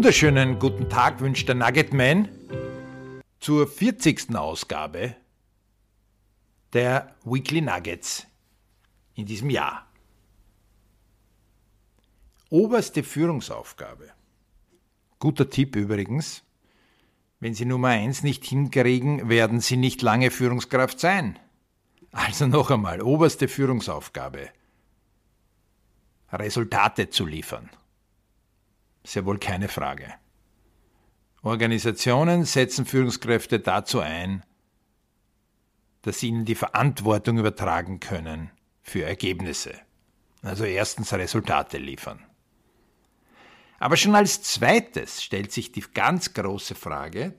wunderschönen guten Tag wünscht der Nuggetman zur 40. Ausgabe der Weekly Nuggets in diesem Jahr. Oberste Führungsaufgabe. Guter Tipp übrigens. Wenn Sie Nummer 1 nicht hinkriegen, werden Sie nicht lange Führungskraft sein. Also noch einmal, oberste Führungsaufgabe. Resultate zu liefern. Ja wohl keine Frage. Organisationen setzen Führungskräfte dazu ein, dass sie ihnen die Verantwortung übertragen können für Ergebnisse. Also erstens Resultate liefern. Aber schon als zweites stellt sich die ganz große Frage,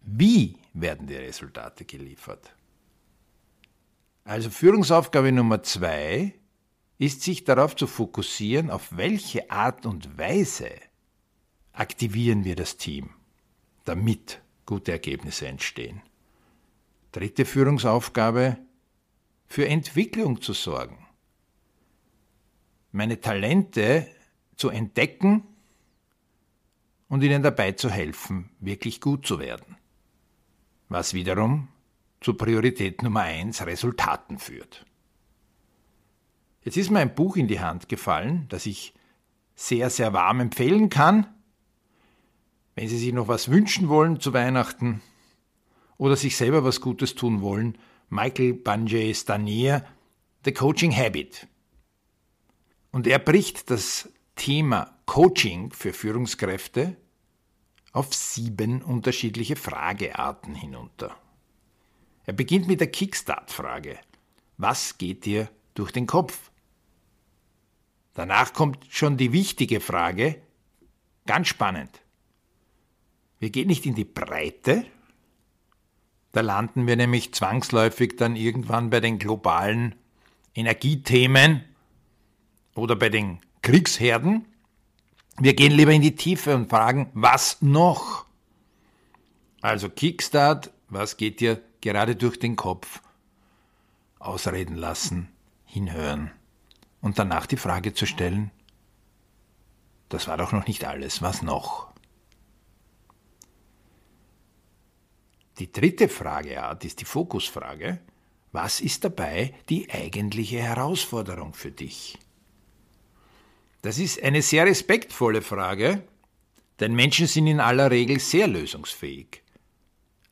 wie werden die Resultate geliefert? Also Führungsaufgabe Nummer zwei ist sich darauf zu fokussieren, auf welche Art und Weise aktivieren wir das Team, damit gute Ergebnisse entstehen. Dritte Führungsaufgabe, für Entwicklung zu sorgen. Meine Talente zu entdecken und ihnen dabei zu helfen, wirklich gut zu werden. Was wiederum zu Priorität Nummer eins Resultaten führt. Jetzt ist mir ein Buch in die Hand gefallen, das ich sehr, sehr warm empfehlen kann. Wenn Sie sich noch was wünschen wollen zu Weihnachten oder sich selber was Gutes tun wollen, Michael Banjay Stanier, The Coaching Habit. Und er bricht das Thema Coaching für Führungskräfte auf sieben unterschiedliche Fragearten hinunter. Er beginnt mit der Kickstart-Frage. Was geht dir durch den Kopf? Danach kommt schon die wichtige Frage, ganz spannend. Wir gehen nicht in die Breite, da landen wir nämlich zwangsläufig dann irgendwann bei den globalen Energiethemen oder bei den Kriegsherden. Wir gehen lieber in die Tiefe und fragen, was noch? Also Kickstart, was geht dir gerade durch den Kopf? Ausreden lassen, hinhören und danach die Frage zu stellen, das war doch noch nicht alles, was noch? Die dritte Frageart ist die Fokusfrage, was ist dabei die eigentliche Herausforderung für dich? Das ist eine sehr respektvolle Frage, denn Menschen sind in aller Regel sehr lösungsfähig.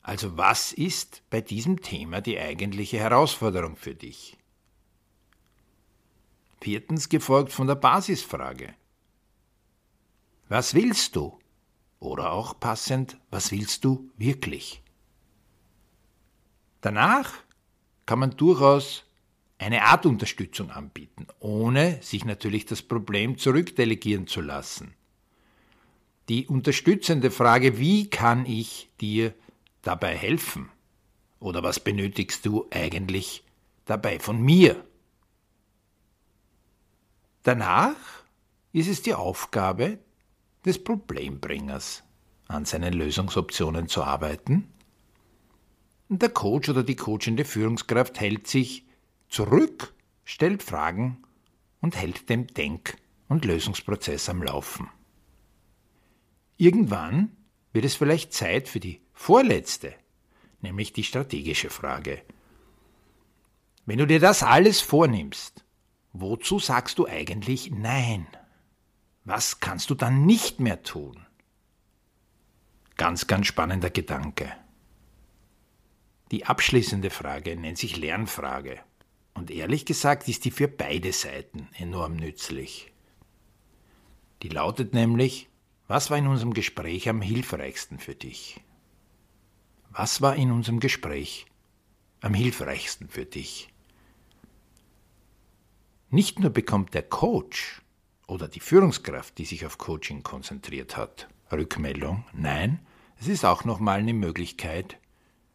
Also was ist bei diesem Thema die eigentliche Herausforderung für dich? Viertens gefolgt von der Basisfrage. Was willst du? Oder auch passend, was willst du wirklich? Danach kann man durchaus eine Art Unterstützung anbieten, ohne sich natürlich das Problem zurückdelegieren zu lassen. Die unterstützende Frage, wie kann ich dir dabei helfen? Oder was benötigst du eigentlich dabei von mir? Danach ist es die Aufgabe des Problembringers, an seinen Lösungsoptionen zu arbeiten. Und der Coach oder die coachende Führungskraft hält sich zurück, stellt Fragen und hält den Denk- und Lösungsprozess am Laufen. Irgendwann wird es vielleicht Zeit für die vorletzte, nämlich die strategische Frage. Wenn du dir das alles vornimmst, wozu sagst du eigentlich Nein? Was kannst du dann nicht mehr tun? Ganz, ganz spannender Gedanke. Die abschließende Frage nennt sich Lernfrage. Und ehrlich gesagt ist die für beide Seiten enorm nützlich. Die lautet nämlich, was war in unserem Gespräch am hilfreichsten für dich? Was war in unserem Gespräch am hilfreichsten für dich? Nicht nur bekommt der Coach oder die Führungskraft, die sich auf Coaching konzentriert hat, Rückmeldung, nein, es ist auch nochmal eine Möglichkeit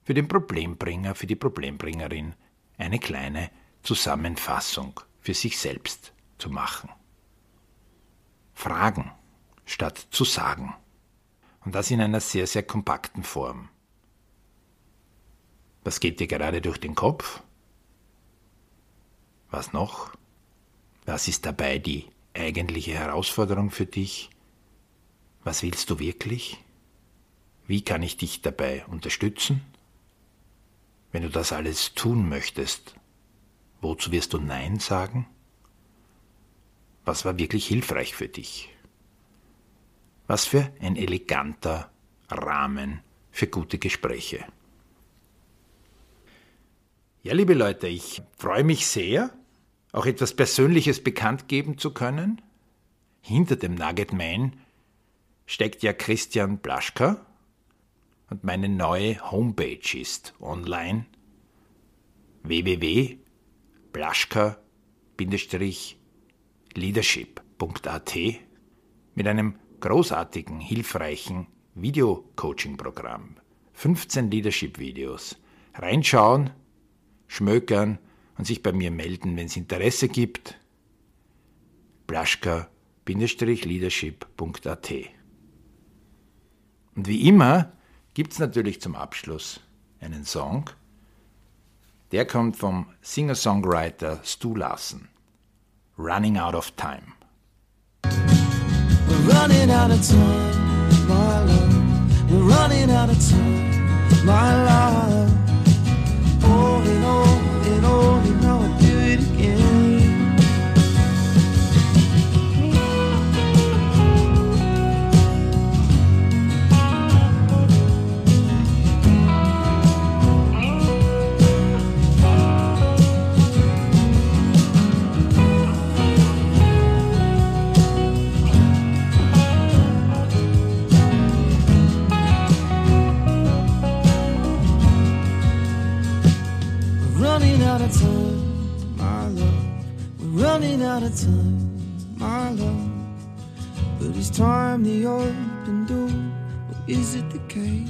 für den Problembringer, für die Problembringerin, eine kleine Zusammenfassung für sich selbst zu machen. Fragen statt zu sagen. Und das in einer sehr, sehr kompakten Form. Was geht dir gerade durch den Kopf? Was noch? Was ist dabei die eigentliche Herausforderung für dich? Was willst du wirklich? Wie kann ich dich dabei unterstützen? Wenn du das alles tun möchtest, wozu wirst du Nein sagen? Was war wirklich hilfreich für dich? Was für ein eleganter Rahmen für gute Gespräche. Ja, liebe Leute, ich freue mich sehr, auch etwas Persönliches bekannt geben zu können. Hinter dem Nugget Man steckt ja Christian Blaschka und meine neue Homepage ist online www.blaschka-leadership.at mit einem großartigen, hilfreichen Video-Coaching-Programm. 15 Leadership-Videos. Reinschauen, schmökern und sich bei mir melden, wenn es Interesse gibt. blaschka-leadership.at Und wie immer gibt es natürlich zum Abschluss einen Song. Der kommt vom Singer-Songwriter Stu Larsen. Running Out of Time. We're running out of time, my love. We're running out of time, my love. Running out of time, my love. But it's time the open door, or is it the case?